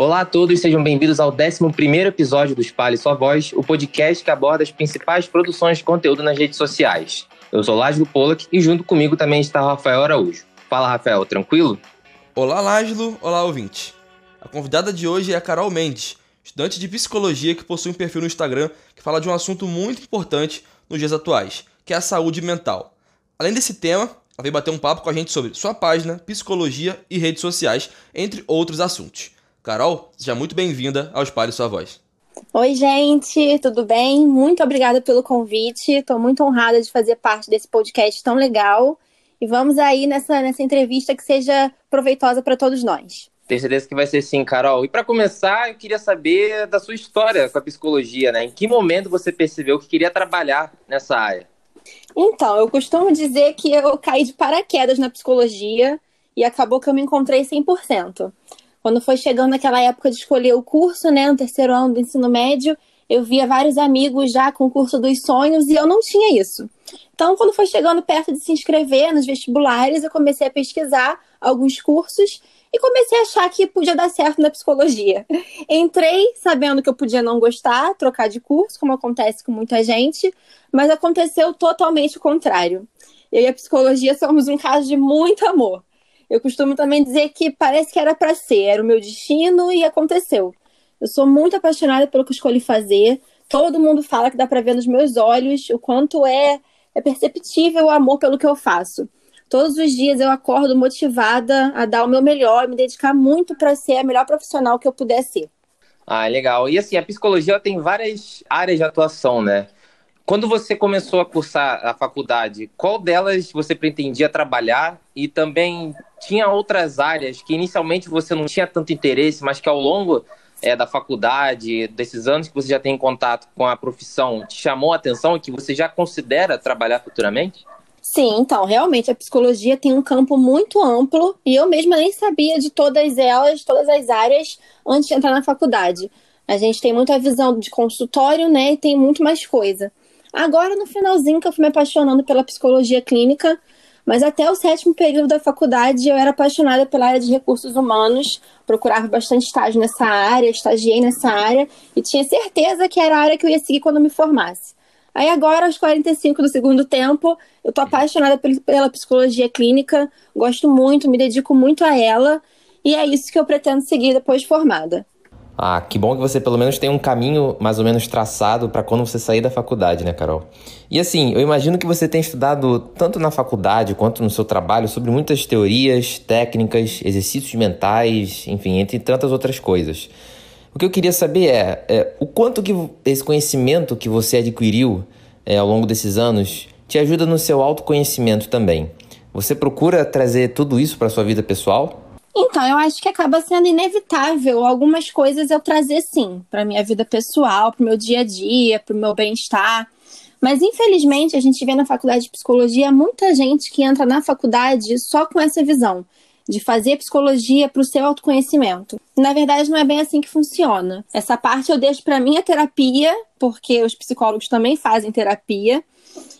Olá a todos, sejam bem-vindos ao 11 episódio do Espalhe Sua Voz, o podcast que aborda as principais produções de conteúdo nas redes sociais. Eu sou Lázaro Pollack e junto comigo também está Rafael Araújo. Fala, Rafael, tranquilo? Olá, Lázaro. Olá, ouvinte. A convidada de hoje é a Carol Mendes, estudante de psicologia que possui um perfil no Instagram que fala de um assunto muito importante nos dias atuais, que é a saúde mental. Além desse tema, ela veio bater um papo com a gente sobre sua página, psicologia e redes sociais, entre outros assuntos. Carol, seja muito bem-vinda ao Espalhe Sua Voz. Oi, gente, tudo bem? Muito obrigada pelo convite. Estou muito honrada de fazer parte desse podcast tão legal. E vamos aí nessa, nessa entrevista que seja proveitosa para todos nós. Tenho certeza que vai ser sim, Carol. E para começar, eu queria saber da sua história com a psicologia, né? Em que momento você percebeu que queria trabalhar nessa área? Então, eu costumo dizer que eu caí de paraquedas na psicologia e acabou que eu me encontrei 100%. Quando foi chegando aquela época de escolher o curso, né, no terceiro ano do ensino médio, eu via vários amigos já com o curso dos sonhos e eu não tinha isso. Então, quando foi chegando perto de se inscrever nos vestibulares, eu comecei a pesquisar alguns cursos e comecei a achar que podia dar certo na psicologia. Entrei sabendo que eu podia não gostar, trocar de curso, como acontece com muita gente, mas aconteceu totalmente o contrário. Eu e a psicologia somos um caso de muito amor. Eu costumo também dizer que parece que era para ser, era o meu destino e aconteceu. Eu sou muito apaixonada pelo que escolhi fazer. Todo mundo fala que dá para ver nos meus olhos o quanto é, é perceptível o amor pelo que eu faço. Todos os dias eu acordo motivada a dar o meu melhor, me dedicar muito para ser a melhor profissional que eu puder ser. Ah, legal. E assim, a psicologia tem várias áreas de atuação, né? Quando você começou a cursar a faculdade, qual delas você pretendia trabalhar e também tinha outras áreas que inicialmente você não tinha tanto interesse, mas que ao longo é, da faculdade, desses anos que você já tem contato com a profissão, te chamou a atenção e que você já considera trabalhar futuramente? Sim, então, realmente a psicologia tem um campo muito amplo e eu mesma nem sabia de todas elas, todas as áreas, antes de entrar na faculdade. A gente tem muita visão de consultório, né, e tem muito mais coisa. Agora, no finalzinho, que eu fui me apaixonando pela psicologia clínica, mas até o sétimo período da faculdade eu era apaixonada pela área de recursos humanos, procurava bastante estágio nessa área, estagiei nessa área e tinha certeza que era a área que eu ia seguir quando me formasse. Aí agora, aos 45 do segundo tempo, eu tô apaixonada pela psicologia clínica, gosto muito, me dedico muito a ela, e é isso que eu pretendo seguir depois de formada. Ah, que bom que você pelo menos tem um caminho mais ou menos traçado para quando você sair da faculdade, né, Carol? E assim, eu imagino que você tem estudado tanto na faculdade quanto no seu trabalho sobre muitas teorias, técnicas, exercícios mentais, enfim, entre tantas outras coisas. O que eu queria saber é, é o quanto que esse conhecimento que você adquiriu é, ao longo desses anos te ajuda no seu autoconhecimento também. Você procura trazer tudo isso para sua vida pessoal? Então, eu acho que acaba sendo inevitável algumas coisas eu trazer sim, para minha vida pessoal, para meu dia a dia, para o meu bem-estar. Mas infelizmente a gente vê na faculdade de psicologia muita gente que entra na faculdade só com essa visão de fazer psicologia para o seu autoconhecimento. Na verdade, não é bem assim que funciona. Essa parte eu deixo para minha terapia, porque os psicólogos também fazem terapia.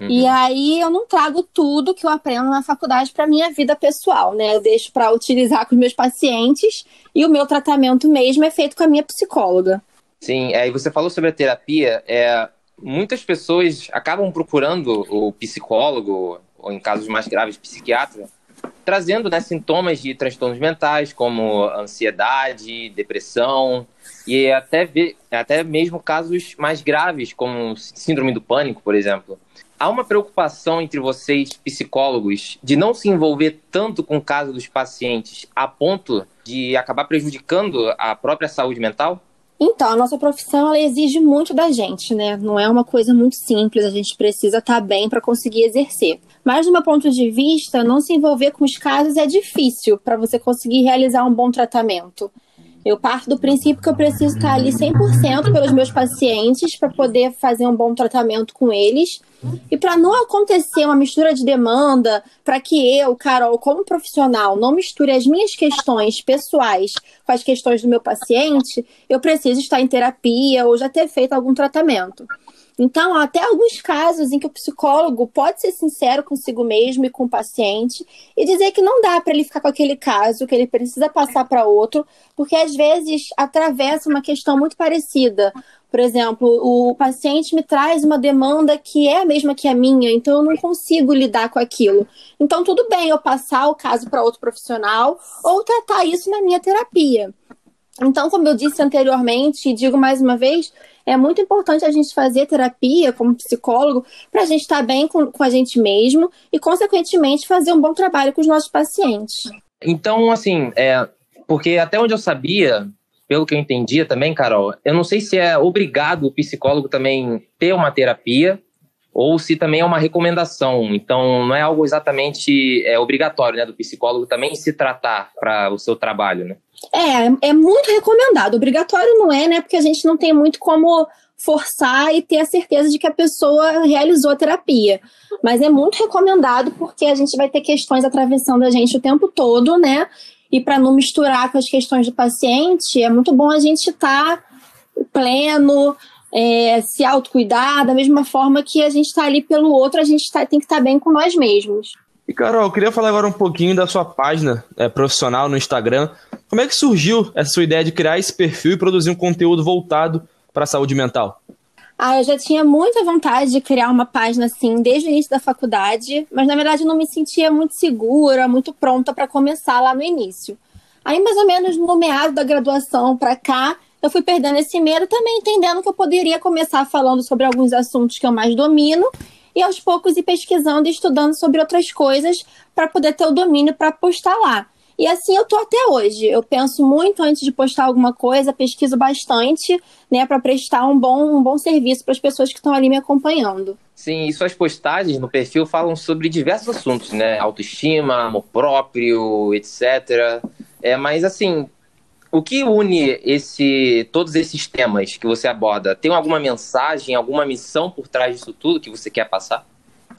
Uhum. E aí eu não trago tudo que eu aprendo na faculdade para minha vida pessoal, né? Eu deixo para utilizar com os meus pacientes e o meu tratamento mesmo é feito com a minha psicóloga. Sim, aí é, você falou sobre a terapia, é, muitas pessoas acabam procurando o psicólogo, ou em casos mais graves, psiquiatra, trazendo né, sintomas de transtornos mentais, como ansiedade, depressão, e até, até mesmo casos mais graves, como síndrome do pânico, por exemplo. Há uma preocupação entre vocês, psicólogos, de não se envolver tanto com o caso dos pacientes a ponto de acabar prejudicando a própria saúde mental? Então, a nossa profissão ela exige muito da gente, né? Não é uma coisa muito simples, a gente precisa estar tá bem para conseguir exercer. Mas, do meu ponto de vista, não se envolver com os casos é difícil para você conseguir realizar um bom tratamento. Eu parto do princípio que eu preciso estar ali 100% pelos meus pacientes para poder fazer um bom tratamento com eles. E para não acontecer uma mistura de demanda, para que eu, Carol, como profissional, não misture as minhas questões pessoais com as questões do meu paciente, eu preciso estar em terapia ou já ter feito algum tratamento. Então, há até alguns casos em que o psicólogo pode ser sincero consigo mesmo e com o paciente e dizer que não dá para ele ficar com aquele caso, que ele precisa passar para outro, porque às vezes atravessa uma questão muito parecida. Por exemplo, o paciente me traz uma demanda que é a mesma que a minha, então eu não consigo lidar com aquilo. Então, tudo bem eu passar o caso para outro profissional ou tratar isso na minha terapia. Então, como eu disse anteriormente, e digo mais uma vez, é muito importante a gente fazer terapia como psicólogo para a gente estar tá bem com, com a gente mesmo e, consequentemente, fazer um bom trabalho com os nossos pacientes. Então, assim, é, porque até onde eu sabia, pelo que eu entendia também, Carol, eu não sei se é obrigado o psicólogo também ter uma terapia ou se também é uma recomendação. Então, não é algo exatamente é, obrigatório, né, do psicólogo também se tratar para o seu trabalho, né? É, é muito recomendado. Obrigatório não é, né? Porque a gente não tem muito como forçar e ter a certeza de que a pessoa realizou a terapia. Mas é muito recomendado porque a gente vai ter questões atravessando a gente o tempo todo, né? E para não misturar com as questões do paciente, é muito bom a gente estar tá pleno, é, se autocuidar, da mesma forma que a gente está ali pelo outro, a gente tá, tem que estar tá bem com nós mesmos. E Carol, eu queria falar agora um pouquinho da sua página é, profissional no Instagram. Como é que surgiu essa sua ideia de criar esse perfil e produzir um conteúdo voltado para a saúde mental? Ah, eu já tinha muita vontade de criar uma página assim desde o início da faculdade, mas na verdade eu não me sentia muito segura, muito pronta para começar lá no início. Aí, mais ou menos no meado da graduação para cá, eu fui perdendo esse medo, também entendendo que eu poderia começar falando sobre alguns assuntos que eu mais domino e aos poucos ir pesquisando e estudando sobre outras coisas para poder ter o domínio para postar lá. E assim eu tô até hoje. Eu penso muito antes de postar alguma coisa, pesquiso bastante, né, para prestar um bom, um bom serviço para as pessoas que estão ali me acompanhando. Sim, e suas postagens no perfil falam sobre diversos assuntos, né? Autoestima, amor próprio, etc. É, mas assim, o que une esse, todos esses temas que você aborda? Tem alguma mensagem, alguma missão por trás disso tudo que você quer passar?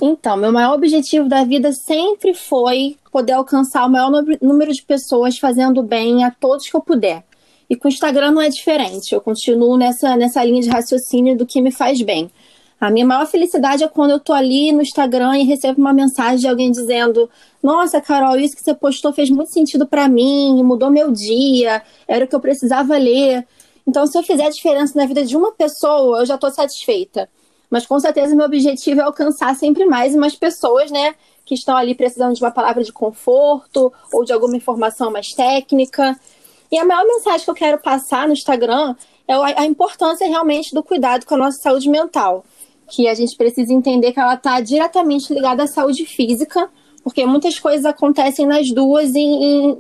Então, meu maior objetivo da vida sempre foi poder alcançar o maior número de pessoas fazendo bem a todos que eu puder. E com o Instagram não é diferente. Eu continuo nessa, nessa linha de raciocínio do que me faz bem. A minha maior felicidade é quando eu tô ali no Instagram e recebo uma mensagem de alguém dizendo: Nossa, Carol, isso que você postou fez muito sentido para mim, mudou meu dia, era o que eu precisava ler. Então, se eu fizer a diferença na vida de uma pessoa, eu já tô satisfeita. Mas com certeza meu objetivo é alcançar sempre mais e mais pessoas, né? Que estão ali precisando de uma palavra de conforto ou de alguma informação mais técnica. E a maior mensagem que eu quero passar no Instagram é a importância realmente do cuidado com a nossa saúde mental que a gente precisa entender que ela está diretamente ligada à saúde física, porque muitas coisas acontecem nas duas em, em,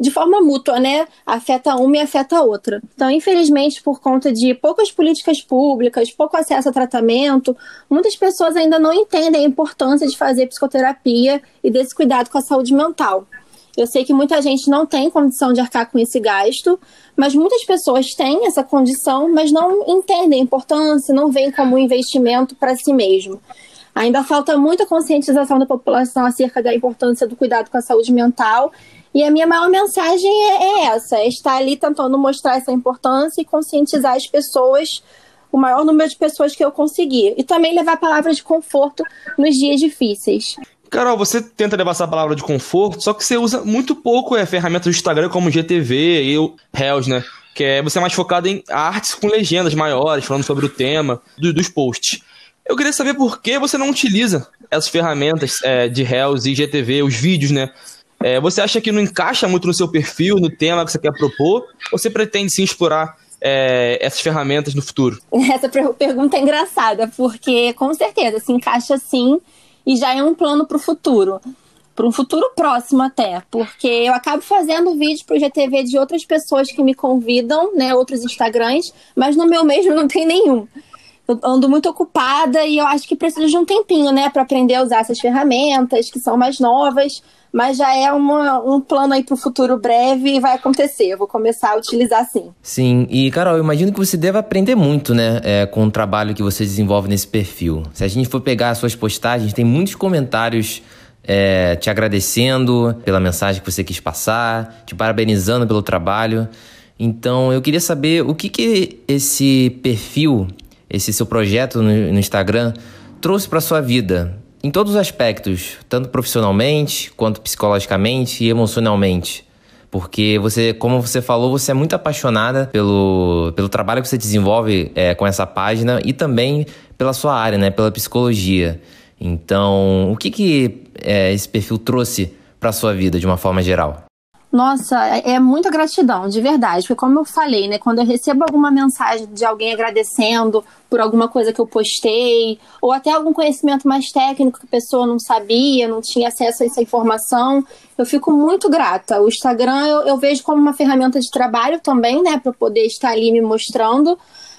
de forma mútua, né? Afeta uma e afeta a outra. Então, infelizmente, por conta de poucas políticas públicas, pouco acesso a tratamento, muitas pessoas ainda não entendem a importância de fazer psicoterapia e desse cuidado com a saúde mental. Eu sei que muita gente não tem condição de arcar com esse gasto, mas muitas pessoas têm essa condição, mas não entendem a importância, não veem como um investimento para si mesmo. Ainda falta muita conscientização da população acerca da importância do cuidado com a saúde mental. E a minha maior mensagem é, é essa: é estar ali tentando mostrar essa importância e conscientizar as pessoas, o maior número de pessoas que eu conseguir. E também levar palavras de conforto nos dias difíceis. Carol, você tenta levar essa palavra de conforto, só que você usa muito pouco é, ferramentas do Instagram como GTV e o Reels, né? Que é você é mais focado em artes com legendas maiores, falando sobre o tema do, dos posts. Eu queria saber por que você não utiliza essas ferramentas é, de Reels e GTV, os vídeos, né? É, você acha que não encaixa muito no seu perfil, no tema que você quer propor? Ou você pretende sim explorar é, essas ferramentas no futuro? Essa pergunta é engraçada, porque com certeza se encaixa sim e já é um plano para o futuro. Para um futuro próximo até, porque eu acabo fazendo vídeo para o GTV de outras pessoas que me convidam, né, outros Instagrams, mas no meu mesmo não tem nenhum. Eu ando muito ocupada e eu acho que preciso de um tempinho, né, para aprender a usar essas ferramentas que são mais novas, mas já é uma, um plano aí para o futuro breve e vai acontecer. Eu vou começar a utilizar sim. Sim, e Carol, eu imagino que você deve aprender muito, né, é, com o trabalho que você desenvolve nesse perfil. Se a gente for pegar as suas postagens, tem muitos comentários é, te agradecendo pela mensagem que você quis passar, te parabenizando pelo trabalho. Então, eu queria saber o que, que esse perfil esse seu projeto no, no Instagram trouxe para sua vida, em todos os aspectos, tanto profissionalmente, quanto psicologicamente e emocionalmente. Porque você, como você falou, você é muito apaixonada pelo, pelo trabalho que você desenvolve é, com essa página e também pela sua área, né? Pela psicologia. Então, o que, que é, esse perfil trouxe para sua vida de uma forma geral? Nossa, é, é muita gratidão, de verdade. Porque, como eu falei, né? Quando eu recebo alguma mensagem de alguém agradecendo por alguma coisa que eu postei, ou até algum conhecimento mais técnico que a pessoa não sabia, não tinha acesso a essa informação, eu fico muito grata. O Instagram eu, eu vejo como uma ferramenta de trabalho também, né? Para poder estar ali me mostrando,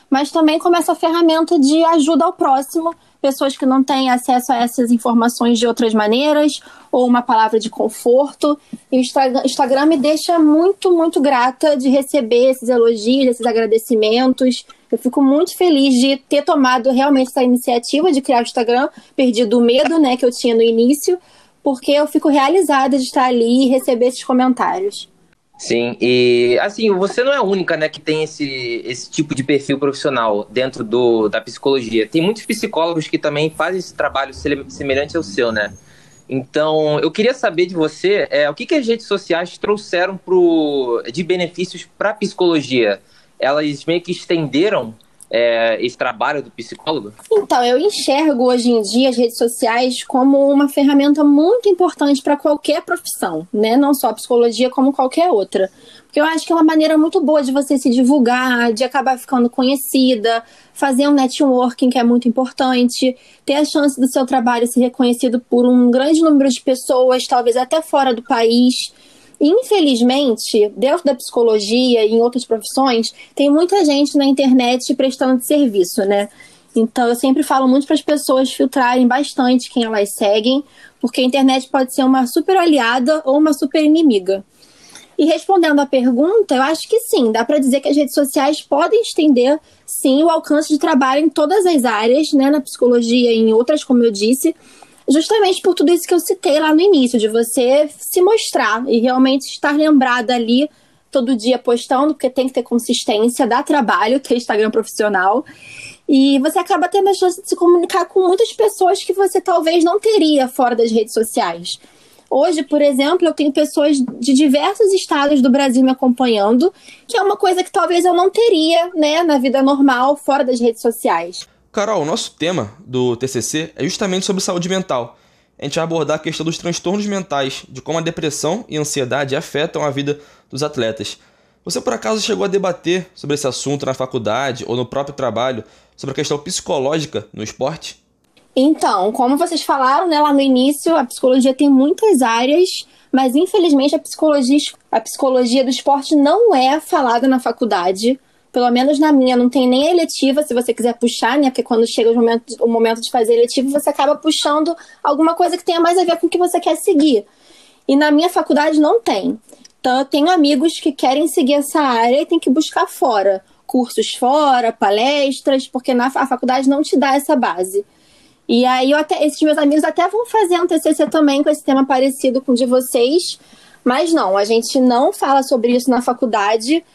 mas também como essa ferramenta de ajuda ao próximo pessoas que não têm acesso a essas informações de outras maneiras, ou uma palavra de conforto. E o Instagram me deixa muito, muito grata de receber esses elogios, esses agradecimentos. Eu fico muito feliz de ter tomado realmente essa iniciativa de criar o Instagram, perdido o medo né, que eu tinha no início, porque eu fico realizada de estar ali e receber esses comentários. Sim, e assim, você não é a única, né, que tem esse, esse tipo de perfil profissional dentro do, da psicologia. Tem muitos psicólogos que também fazem esse trabalho semelhante ao seu, né? Então, eu queria saber de você é, o que, que as redes sociais trouxeram pro, de benefícios para a psicologia. Elas meio que estenderam é, esse trabalho do psicólogo? Então, eu enxergo hoje em dia as redes sociais como uma ferramenta muito importante para qualquer profissão, né? Não só a psicologia, como qualquer outra. Porque eu acho que é uma maneira muito boa de você se divulgar, de acabar ficando conhecida, fazer um networking que é muito importante, ter a chance do seu trabalho ser reconhecido por um grande número de pessoas, talvez até fora do país. Infelizmente, dentro da psicologia e em outras profissões, tem muita gente na internet prestando serviço, né? Então, eu sempre falo muito para as pessoas filtrarem bastante quem elas seguem, porque a internet pode ser uma super aliada ou uma super inimiga. E respondendo à pergunta, eu acho que sim, dá para dizer que as redes sociais podem estender, sim, o alcance de trabalho em todas as áreas, né, na psicologia e em outras, como eu disse, justamente por tudo isso que eu citei lá no início, de você se mostrar e realmente estar lembrada ali todo dia postando, porque tem que ter consistência, dá trabalho ter Instagram profissional. E você acaba tendo a chance de se comunicar com muitas pessoas que você talvez não teria fora das redes sociais. Hoje, por exemplo, eu tenho pessoas de diversos estados do Brasil me acompanhando, que é uma coisa que talvez eu não teria, né, na vida normal, fora das redes sociais. Carol, o nosso tema do TCC é justamente sobre saúde mental. A gente vai abordar a questão dos transtornos mentais, de como a depressão e a ansiedade afetam a vida dos atletas. Você por acaso chegou a debater sobre esse assunto na faculdade ou no próprio trabalho, sobre a questão psicológica no esporte? Então, como vocês falaram né, lá no início, a psicologia tem muitas áreas, mas infelizmente a psicologia, a psicologia do esporte não é falada na faculdade pelo menos na minha, não tem nem eletiva, se você quiser puxar, né? Porque quando chega o momento, o momento de fazer eletiva, você acaba puxando alguma coisa que tenha mais a ver com o que você quer seguir. E na minha faculdade não tem. Então eu tenho amigos que querem seguir essa área e tem que buscar fora. Cursos fora, palestras, porque na a faculdade não te dá essa base. E aí até, esses meus amigos até vão fazer um TCC também com esse tema parecido com o de vocês, mas não, a gente não fala sobre isso na faculdade.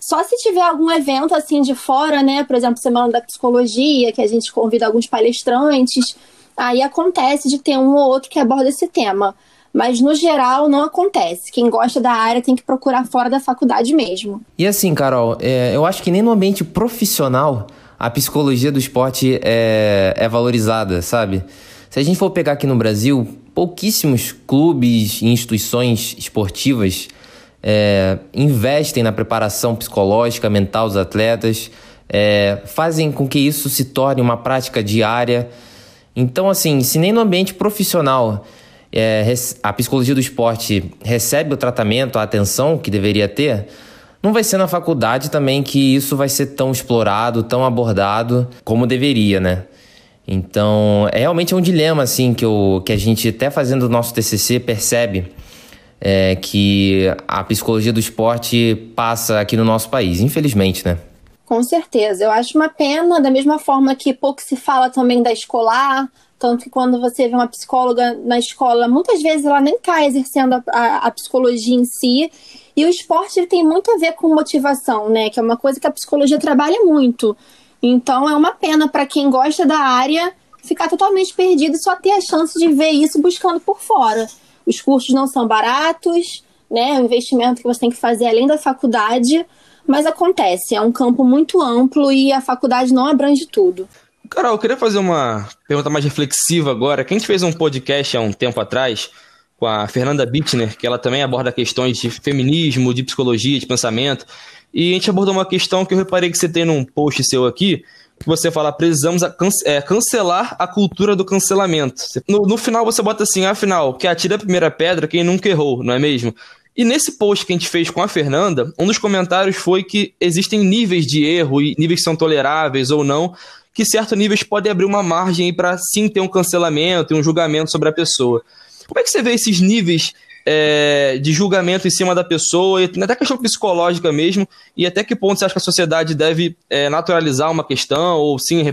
Só se tiver algum evento assim de fora, né? Por exemplo, Semana da Psicologia, que a gente convida alguns palestrantes, aí acontece de ter um ou outro que aborda esse tema. Mas no geral não acontece. Quem gosta da área tem que procurar fora da faculdade mesmo. E assim, Carol, é, eu acho que nem no ambiente profissional a psicologia do esporte é, é valorizada, sabe? Se a gente for pegar aqui no Brasil, pouquíssimos clubes e instituições esportivas é, investem na preparação psicológica, mental dos atletas, é, fazem com que isso se torne uma prática diária. Então, assim, se nem no ambiente profissional é, a psicologia do esporte recebe o tratamento, a atenção que deveria ter, não vai ser na faculdade também que isso vai ser tão explorado, tão abordado como deveria, né? Então, é realmente um dilema, assim, que, eu, que a gente, até fazendo o nosso TCC, percebe é, que a psicologia do esporte passa aqui no nosso país, infelizmente, né? Com certeza. Eu acho uma pena, da mesma forma que pouco se fala também da escolar, tanto que quando você vê uma psicóloga na escola, muitas vezes ela nem está exercendo a, a, a, psicologia em si. E o esporte tem muito a ver com motivação, né? Que é uma coisa que a psicologia trabalha muito. Então é uma pena para quem gosta da área ficar totalmente perdido e só ter a chance de ver isso buscando por fora. Os cursos não são baratos, né? É um investimento que você tem que fazer além da faculdade, mas acontece, é um campo muito amplo e a faculdade não abrange tudo. Carol, eu queria fazer uma pergunta mais reflexiva agora. Quem fez um podcast há um tempo atrás com a Fernanda Bittner, que ela também aborda questões de feminismo, de psicologia, de pensamento. E a gente abordou uma questão que eu reparei que você tem num post seu aqui, que você fala, precisamos é, cancelar a cultura do cancelamento. No, no, final você bota assim, afinal, que atira a primeira pedra quem nunca errou, não é mesmo? E nesse post que a gente fez com a Fernanda, um dos comentários foi que existem níveis de erro e níveis que são toleráveis ou não, que certos níveis podem abrir uma margem para sim ter um cancelamento e um julgamento sobre a pessoa. Como é que você vê esses níveis é, de julgamento em cima da pessoa, até questão psicológica mesmo, e até que ponto você acha que a sociedade deve é, naturalizar uma questão, ou sim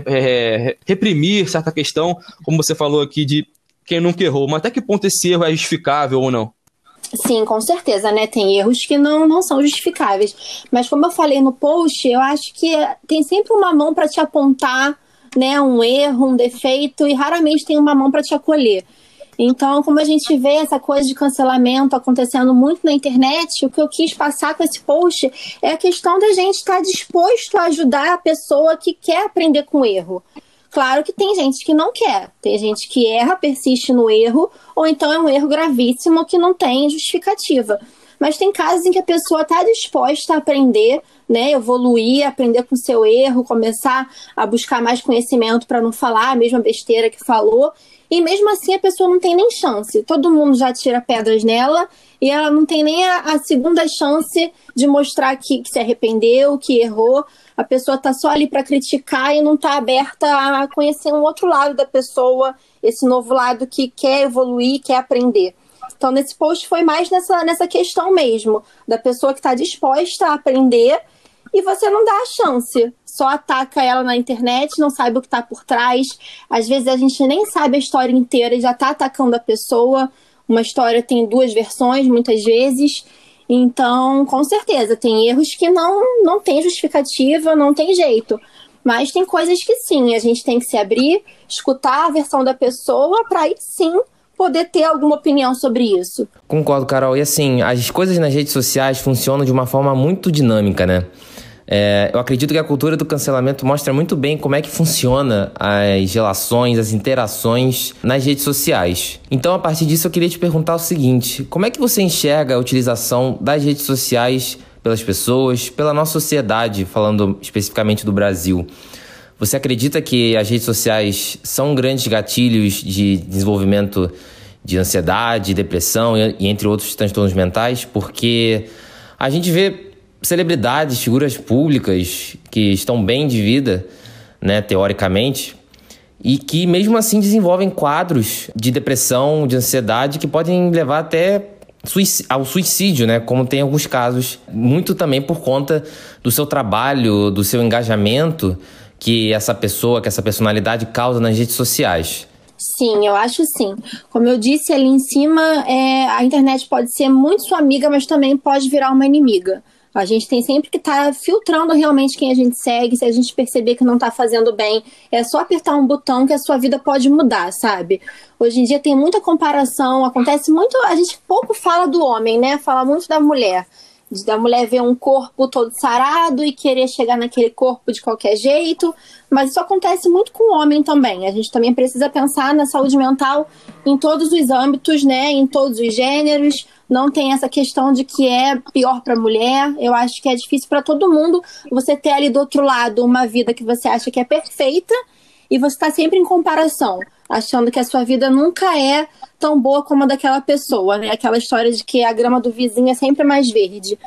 reprimir certa questão, como você falou aqui, de quem nunca errou, mas até que ponto esse erro é justificável ou não? Sim, com certeza, né? Tem erros que não, não são justificáveis. Mas como eu falei no post, eu acho que tem sempre uma mão para te apontar, né, um erro, um defeito e raramente tem uma mão para te acolher. Então, como a gente vê essa coisa de cancelamento acontecendo muito na internet, o que eu quis passar com esse post é a questão da gente estar disposto a ajudar a pessoa que quer aprender com erro. Claro que tem gente que não quer, tem gente que erra, persiste no erro, ou então é um erro gravíssimo que não tem justificativa. Mas tem casos em que a pessoa está disposta a aprender, né, evoluir, aprender com seu erro, começar a buscar mais conhecimento para não falar a mesma besteira que falou. E mesmo assim a pessoa não tem nem chance. Todo mundo já tira pedras nela e ela não tem nem a, a segunda chance de mostrar que, que, se arrependeu, que errou. A pessoa está só ali para criticar e não está aberta a conhecer um outro lado da pessoa, esse novo lado que quer evoluir, quer aprender. Então, nesse post foi mais nessa, nessa questão mesmo, da pessoa que está disposta a aprender e você não dá a chance. Só ataca ela na internet, não sabe o que está por trás. Às vezes a gente nem sabe a história inteira e já está atacando a pessoa. Uma história tem duas versões, muitas vezes. Então, com certeza, tem erros que não, não tem justificativa, não tem jeito. Mas tem coisas que sim, a gente tem que se abrir, escutar a versão da pessoa para aí sim poder ter alguma opinião sobre isso. Concordo, Carol. E assim, as coisas nas redes sociais funcionam de uma forma muito dinâmica, né? É, eu acredito que a cultura do cancelamento mostra muito bem como é que funciona as relações, as interações nas redes sociais. Então, a partir disso, eu queria te perguntar o seguinte: como é que você enxerga a utilização das redes sociais pelas pessoas, pela nossa sociedade, falando especificamente do Brasil? Você acredita que as redes sociais são grandes gatilhos de desenvolvimento de ansiedade, depressão e entre outros transtornos mentais? Porque a gente vê celebridades, figuras públicas que estão bem de vida, né, teoricamente, e que mesmo assim desenvolvem quadros de depressão, de ansiedade que podem levar até ao suicídio, né? Como tem alguns casos, muito também por conta do seu trabalho, do seu engajamento que essa pessoa, que essa personalidade causa nas redes sociais. Sim, eu acho sim. Como eu disse ali em cima, é, a internet pode ser muito sua amiga, mas também pode virar uma inimiga. A gente tem sempre que estar tá filtrando realmente quem a gente segue. Se a gente perceber que não está fazendo bem, é só apertar um botão que a sua vida pode mudar, sabe? Hoje em dia tem muita comparação, acontece muito. A gente pouco fala do homem, né? Fala muito da mulher da mulher ver um corpo todo sarado e querer chegar naquele corpo de qualquer jeito, mas isso acontece muito com o homem também. A gente também precisa pensar na saúde mental em todos os âmbitos, né, em todos os gêneros. Não tem essa questão de que é pior para mulher. Eu acho que é difícil para todo mundo você ter ali do outro lado uma vida que você acha que é perfeita e você está sempre em comparação, achando que a sua vida nunca é tão boa como a daquela pessoa, né? Aquela história de que a grama do vizinho é sempre mais verde.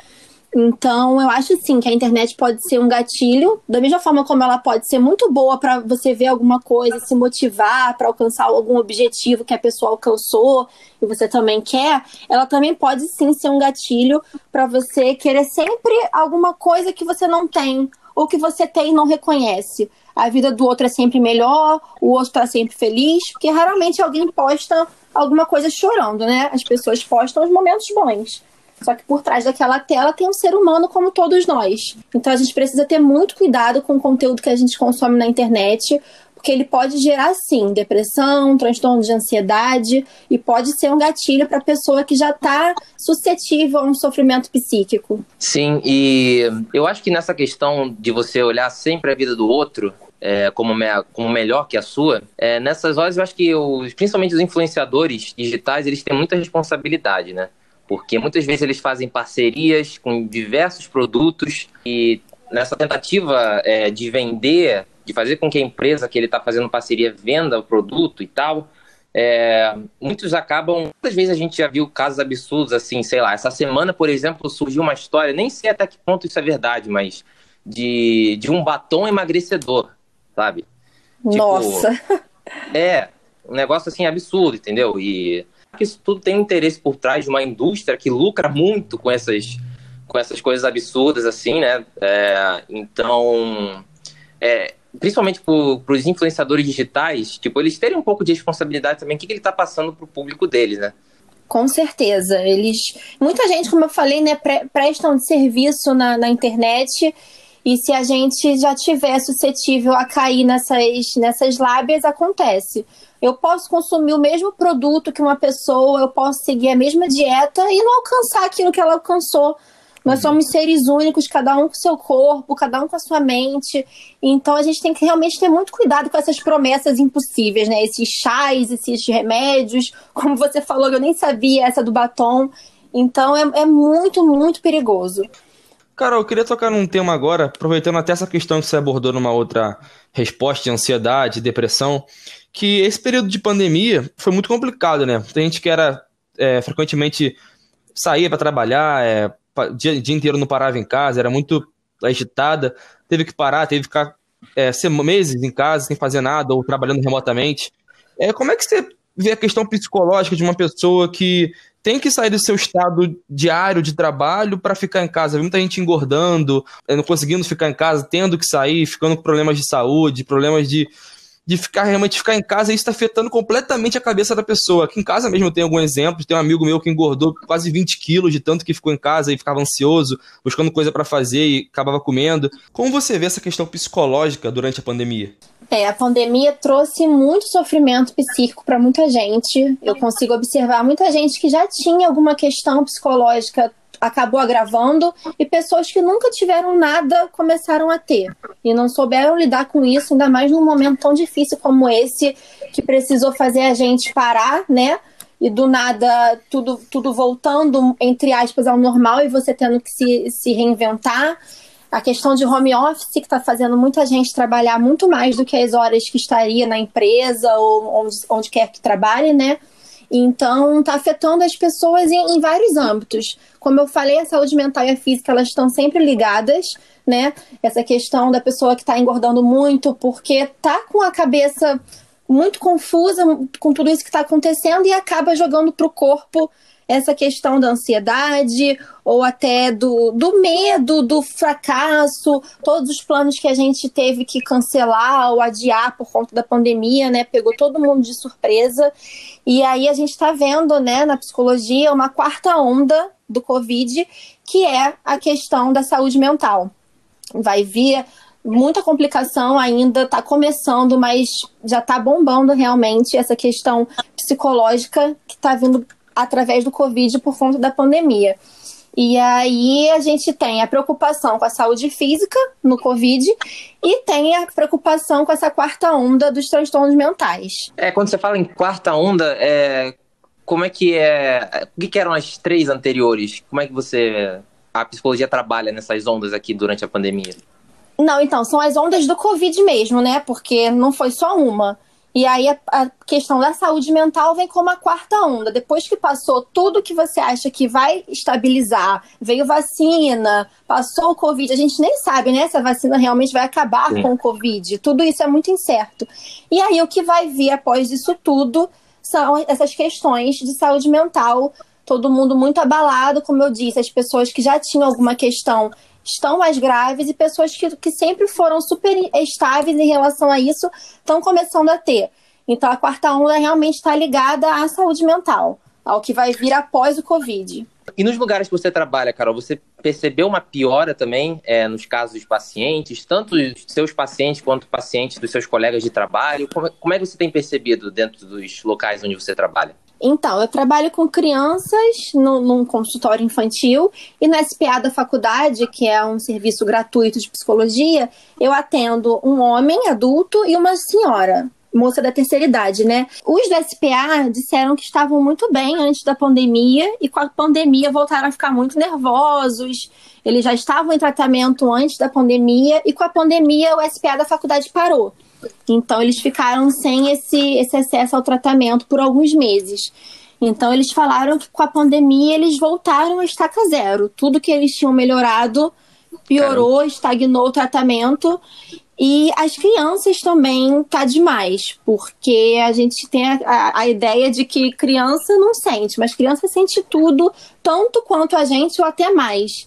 Então, eu acho sim que a internet pode ser um gatilho, da mesma forma como ela pode ser muito boa para você ver alguma coisa, se motivar para alcançar algum objetivo que a pessoa alcançou e você também quer, ela também pode sim ser um gatilho para você querer sempre alguma coisa que você não tem ou que você tem e não reconhece a vida do outro é sempre melhor, o outro está sempre feliz, porque raramente alguém posta alguma coisa chorando, né? As pessoas postam os momentos bons. Só que por trás daquela tela tem um ser humano como todos nós. Então a gente precisa ter muito cuidado com o conteúdo que a gente consome na internet, porque ele pode gerar sim depressão, transtorno de ansiedade e pode ser um gatilho para a pessoa que já está suscetível a um sofrimento psíquico. Sim, e eu acho que nessa questão de você olhar sempre a vida do outro, é, como, me, como melhor que a sua, é, nessas horas eu acho que os, principalmente os influenciadores digitais, eles têm muita responsabilidade, né? Porque muitas vezes eles fazem parcerias com diversos produtos e nessa tentativa é, de vender, de fazer com que a empresa que ele está fazendo parceria venda o produto e tal, é, muitos acabam. Muitas vezes a gente já viu casos absurdos assim, sei lá. Essa semana, por exemplo, surgiu uma história, nem sei até que ponto isso é verdade, mas de, de um batom emagrecedor sabe? Tipo, Nossa! Tipo, é, um negócio assim absurdo, entendeu? E isso tudo tem interesse por trás de uma indústria que lucra muito com essas, com essas coisas absurdas, assim, né? É, então, é, principalmente para os influenciadores digitais, tipo, eles terem um pouco de responsabilidade também, o que, que ele está passando para o público deles, né? Com certeza. Eles. Muita gente, como eu falei, né, pre prestam de serviço na, na internet e se a gente já tiver suscetível a cair nessas, nessas lábias, acontece. Eu posso consumir o mesmo produto que uma pessoa, eu posso seguir a mesma dieta e não alcançar aquilo que ela alcançou. Nós uhum. somos seres únicos, cada um com seu corpo, cada um com a sua mente. Então a gente tem que realmente ter muito cuidado com essas promessas impossíveis, né? Esses chás, esses remédios. Como você falou, eu nem sabia essa do batom. Então é, é muito, muito perigoso. Carol, eu queria tocar num tema agora, aproveitando até essa questão que você abordou numa outra resposta de ansiedade, depressão, que esse período de pandemia foi muito complicado, né? Tem gente que era é, frequentemente saía para trabalhar, é, dia, dia inteiro não parava em casa, era muito agitada, teve que parar, teve que ficar é, meses em casa sem fazer nada ou trabalhando remotamente. É, como é que você vê a questão psicológica de uma pessoa que tem que sair do seu estado diário de trabalho para ficar em casa. Muita gente engordando, eh, não conseguindo ficar em casa, tendo que sair, ficando com problemas de saúde, problemas de, de ficar realmente ficar em casa, e isso está afetando completamente a cabeça da pessoa. Aqui em casa mesmo tem algum exemplo, tem um amigo meu que engordou quase 20 quilos de tanto que ficou em casa e ficava ansioso, buscando coisa para fazer e acabava comendo. Como você vê essa questão psicológica durante a pandemia? É, a pandemia trouxe muito sofrimento psíquico para muita gente. Eu consigo observar muita gente que já tinha alguma questão psicológica acabou agravando e pessoas que nunca tiveram nada começaram a ter e não souberam lidar com isso, ainda mais num momento tão difícil como esse que precisou fazer a gente parar, né? E do nada tudo, tudo voltando, entre aspas, ao normal e você tendo que se, se reinventar a questão de home office que está fazendo muita gente trabalhar muito mais do que as horas que estaria na empresa ou onde, onde quer que trabalhe, né? Então, está afetando as pessoas em, em, vários âmbitos. Como eu falei, a saúde mental e a física elas estão sempre ligadas, né? Essa questão da pessoa que está engordando muito porque tá com a cabeça muito confusa com tudo isso que está acontecendo e acaba jogando para o corpo essa questão da ansiedade ou até do, do medo, do fracasso, todos os planos que a gente teve que cancelar ou adiar por conta da pandemia, né? Pegou todo mundo de surpresa. E aí a gente está vendo, né, na psicologia, uma quarta onda do Covid, que é a questão da saúde mental. Vai vir muita complicação ainda, está começando, mas já está bombando realmente essa questão psicológica que está vindo através do Covid por conta da pandemia. E aí a gente tem a preocupação com a saúde física no Covid e tem a preocupação com essa quarta onda dos transtornos mentais. É, quando você fala em quarta onda, é, como é que é. O que eram as três anteriores? Como é que você. A psicologia trabalha nessas ondas aqui durante a pandemia? Não, então, são as ondas do Covid mesmo, né? Porque não foi só uma. E aí a, a, questão da saúde mental vem como a quarta onda. Depois que passou tudo que você acha que vai estabilizar, veio vacina, passou o Covid, a gente nem sabe, né, se a vacina realmente vai acabar Sim. com o Covid. Tudo isso é muito incerto. E aí o que vai vir após isso tudo são essas questões de saúde mental. Todo mundo muito abalado, como eu disse, as pessoas que já tinham alguma questão estão mais graves e pessoas que, que sempre foram super estáveis em relação a isso estão começando a ter. Então a quarta onda realmente está ligada à saúde mental, ao que vai vir após o Covid. E nos lugares que você trabalha, Carol, você percebeu uma piora também é, nos casos dos pacientes, tanto dos seus pacientes quanto pacientes dos seus colegas de trabalho? Como, como é que você tem percebido dentro dos locais onde você trabalha? Então, eu trabalho com crianças no, num consultório infantil e no SPA da faculdade, que é um serviço gratuito de psicologia, eu atendo um homem adulto e uma senhora moça da terceira idade, né? Os do SPA disseram que estavam muito bem antes da pandemia e com a pandemia voltaram a ficar muito nervosos. Eles já estavam em tratamento antes da pandemia e com a pandemia o SPA da faculdade parou. Então eles ficaram sem esse, esse acesso ao tratamento por alguns meses. Então eles falaram que com a pandemia eles voltaram a estaca zero. Tudo que eles tinham melhorado piorou, Caramba. estagnou o tratamento e as crianças também tá demais, porque a gente tem a, a, a, ideia de que criança não sente, mas criança sente tudo, tanto quanto a gente ou até mais.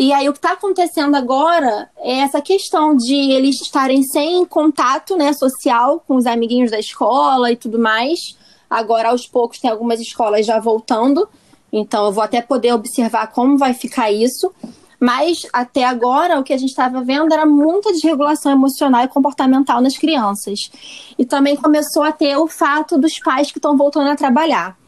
E aí o que está acontecendo agora é essa questão de eles estarem sem contato né, social com os amiguinhos da escola e tudo mais. Agora, aos poucos, tem algumas escolas já voltando, então eu vou até poder observar como vai ficar isso. Mas até agora o que a gente estava vendo era muita desregulação emocional e comportamental nas crianças. E também começou a ter o fato dos pais que estão voltando a trabalhar.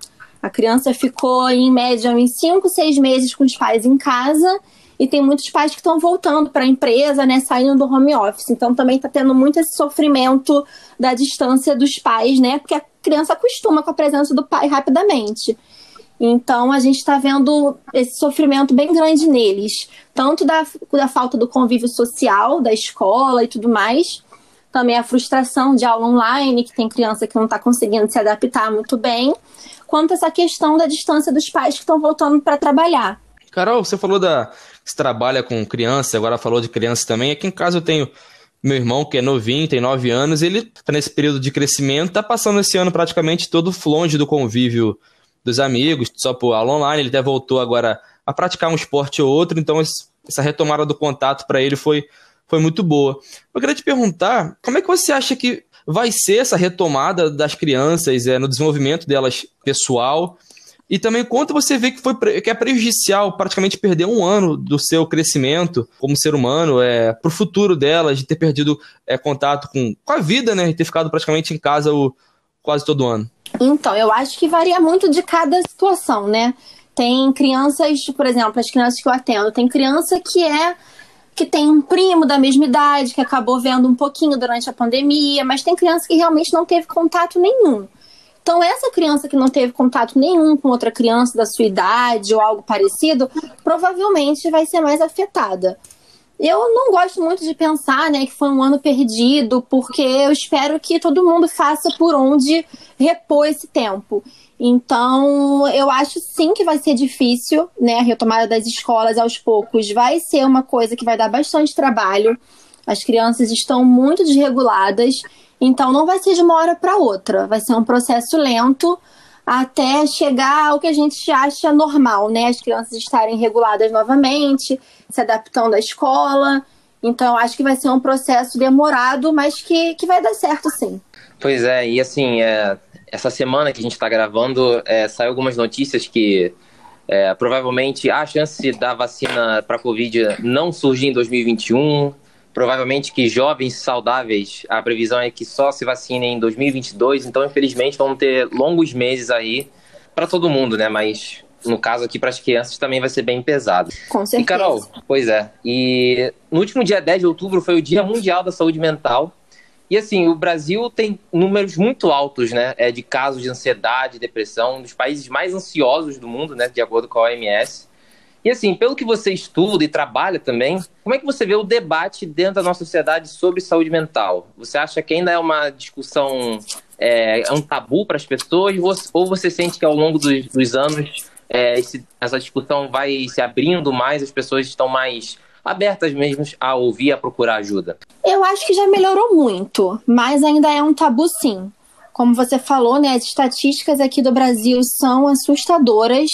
A criança ficou em média uns 5, 6 meses com os pais em casa e tem muitos pais que estão voltando para a empresa, né, saindo do home office. Então também está tendo muito esse sofrimento da distância dos pais, né, porque a criança acostuma com a presença do pai rapidamente. Então a gente está vendo esse sofrimento bem grande neles, tanto da, da falta do convívio social, da escola e tudo mais, também a frustração de aula online, que tem criança que não está conseguindo se adaptar muito bem, quanto essa questão da distância dos pais que estão voltando para trabalhar. Carol, você falou da. Você trabalha com criança, agora falou de criança também. Aqui em casa eu tenho meu irmão, que é novinho, tem 9 anos, ele está nesse período de crescimento, está passando esse ano praticamente todo longe do convívio dos amigos, só por aula online. Ele até voltou agora a praticar um esporte ou outro, então essa retomada do contato para ele foi, foi muito boa. Eu queria te perguntar, como é que você acha que vai ser essa retomada das crianças é, no desenvolvimento delas pessoal? E também quanto você vê que, foi, que é prejudicial praticamente perder um ano do seu crescimento como ser humano, é, para o futuro delas, de ter perdido é, contato com, com a vida, né? E ter ficado praticamente em casa o, quase todo ano. Então, eu acho que varia muito de cada situação, né? Tem crianças, por exemplo, as crianças que eu atendo, tem criança que é que tem um primo da mesma idade que acabou vendo um pouquinho durante a pandemia, mas tem criança que realmente não teve contato nenhum. Então, essa criança que não teve contato nenhum com outra criança da sua idade ou algo parecido, provavelmente vai ser mais afetada. Eu não gosto muito de pensar, né, que foi um ano perdido, porque eu espero que todo mundo faça por onde repor esse tempo. Então, eu acho sim que vai ser difícil, né? A retomada das escolas aos poucos vai ser uma coisa que vai dar bastante trabalho. As crianças estão muito desreguladas, então não vai ser de uma hora para outra, vai ser um processo lento até chegar ao que a gente acha normal, né? As crianças estarem reguladas novamente, se adaptando à escola. Então, acho que vai ser um processo demorado, mas que, que vai dar certo sim. Pois é, e assim, é, essa semana que a gente está gravando, é, saiu algumas notícias que é, provavelmente a chance da vacina para a Covid não surgir em 2021, provavelmente que jovens saudáveis, a previsão é que só se vacinem em 2022, então infelizmente vamos ter longos meses aí para todo mundo, né? Mas no caso aqui para as crianças também vai ser bem pesado. Com certeza. E Carol, pois é. E no último dia 10 de outubro foi o Dia Mundial da Saúde Mental. E assim, o Brasil tem números muito altos, né, é, de casos de ansiedade, depressão, um dos países mais ansiosos do mundo, né, de acordo com a OMS. E assim, pelo que você estuda e trabalha também, como é que você vê o debate dentro da nossa sociedade sobre saúde mental? Você acha que ainda é uma discussão, é, é um tabu para as pessoas, ou você sente que ao longo dos, dos anos é, esse, essa discussão vai se abrindo mais, as pessoas estão mais abertas mesmo a ouvir, a procurar ajuda? Eu acho que já melhorou muito, mas ainda é um tabu sim. Como você falou, né, as estatísticas aqui do Brasil são assustadoras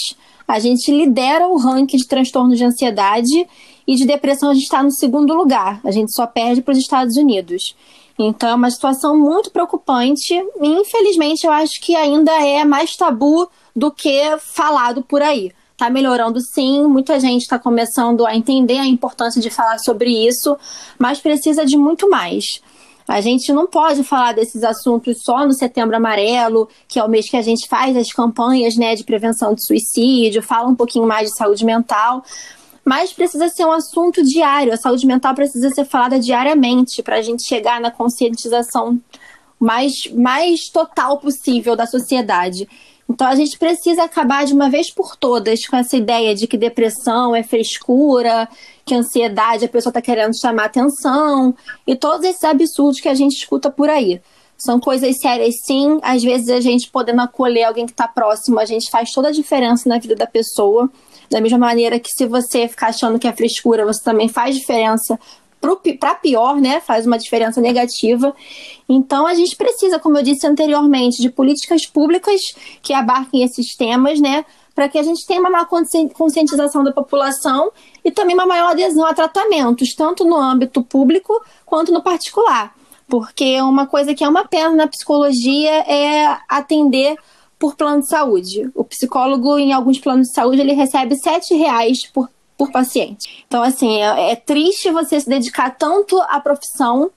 a gente lidera o ranking de transtorno de ansiedade e de depressão a gente está no segundo lugar. A gente só perde para os Estados Unidos. Então é uma situação muito preocupante e infelizmente eu acho que ainda é mais tabu do que falado por aí. Tá melhorando sim, muita gente está começando a entender a importância de falar sobre isso, mas precisa de muito mais. A gente não pode falar desses assuntos só no Setembro Amarelo, que é o mês que a gente faz as campanhas né, de prevenção de suicídio, fala um pouquinho mais de saúde mental, mas precisa ser um assunto diário. A saúde mental precisa ser falada diariamente para a gente chegar na conscientização mais, mais total possível da sociedade. Então a gente precisa acabar de uma vez por todas com essa ideia de que depressão é frescura, que ansiedade a pessoa está querendo chamar atenção e todos esses absurdos que a gente escuta por aí. São coisas sérias, sim. Às vezes a gente podendo acolher alguém que está próximo, a gente faz toda a diferença na vida da pessoa. Da mesma maneira que se você ficar achando que é frescura, você também faz diferença para pior, né? Faz uma diferença negativa. Então a gente precisa, como eu disse anteriormente, de políticas públicas que abarquem esses temas, né? Para que a gente tenha uma maior conscientização da população e também uma maior adesão a tratamentos, tanto no âmbito público quanto no particular. Porque uma coisa que é uma pena na psicologia é atender por plano de saúde. O psicólogo, em alguns planos de saúde, ele recebe sete reais por, por paciente. Então, assim, é, é triste você se dedicar tanto à profissão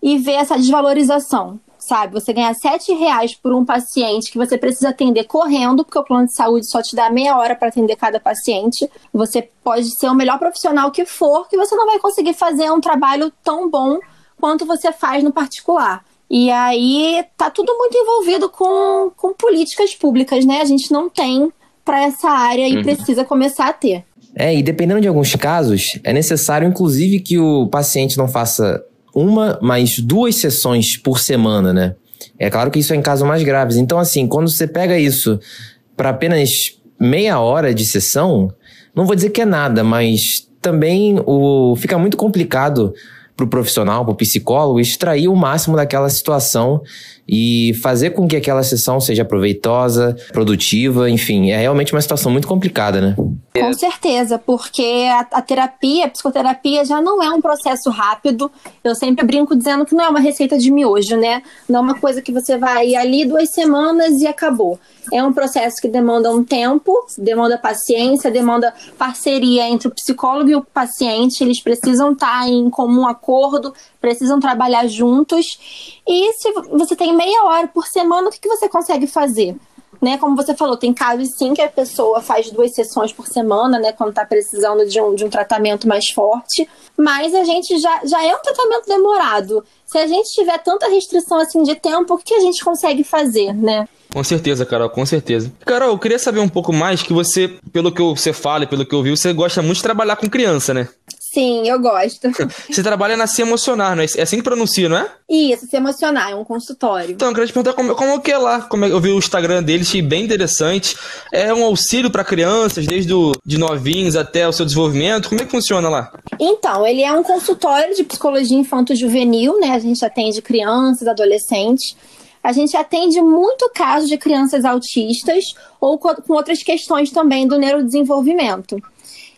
e ver essa desvalorização sabe? Você ganhar sete reais por um paciente que você precisa atender correndo, porque o plano de saúde só te dá meia hora para atender cada paciente. Você pode ser o melhor profissional que for, que você não vai conseguir fazer um trabalho tão bom quanto você faz no particular. E aí tá tudo muito envolvido com, com políticas públicas, né? A gente não tem para essa área e uhum. precisa começar a ter. É, e dependendo de alguns casos, é necessário, inclusive, que o paciente não faça uma, mais duas sessões por semana, né? É claro que isso é em casos mais graves. Então, assim, quando você pega isso para apenas meia hora de sessão, não vou dizer que é nada, mas também o, fica muito complicado para o profissional, para o psicólogo, extrair o máximo daquela situação e fazer com que aquela sessão seja proveitosa, produtiva, enfim, é realmente uma situação muito complicada, né? Com certeza, porque a, a, terapia, a psicoterapia já não é um processo rápido. Eu sempre brinco dizendo que não é uma receita de miojo, né? Não é uma coisa que você vai ali duas semanas e acabou. É um processo que demanda um tempo, demanda paciência, demanda parceria entre o psicólogo e o paciente. Eles precisam estar em comum acordo, precisam trabalhar juntos. E se você tem meia hora por semana, o que, que você consegue fazer? Né, como você falou, tem casos sim que a pessoa faz duas sessões por semana, né, quando está precisando de um, de um tratamento mais forte, mas a gente já, já é um tratamento demorado. Se a gente tiver tanta restrição assim de tempo, o que a gente consegue fazer, né? Com certeza, Carol, com certeza. Carol, eu queria saber um pouco mais que você, pelo que você fala e pelo que eu vi, você gosta muito de trabalhar com criança, né? Sim, eu gosto. Você trabalha na Se Emocionar, não é? É assim que pronuncia, não é? Isso, Se Emocionar, é um consultório. Então, eu queria te perguntar como, como que é lá. Como é, eu vi o Instagram dele, achei bem interessante. É um auxílio para crianças, desde o, de novinhos até o seu desenvolvimento. Como é que funciona lá? Então, ele é um consultório de psicologia infanto-juvenil, né? A gente atende crianças, adolescentes. A gente atende muito caso de crianças autistas ou com outras questões também do neurodesenvolvimento.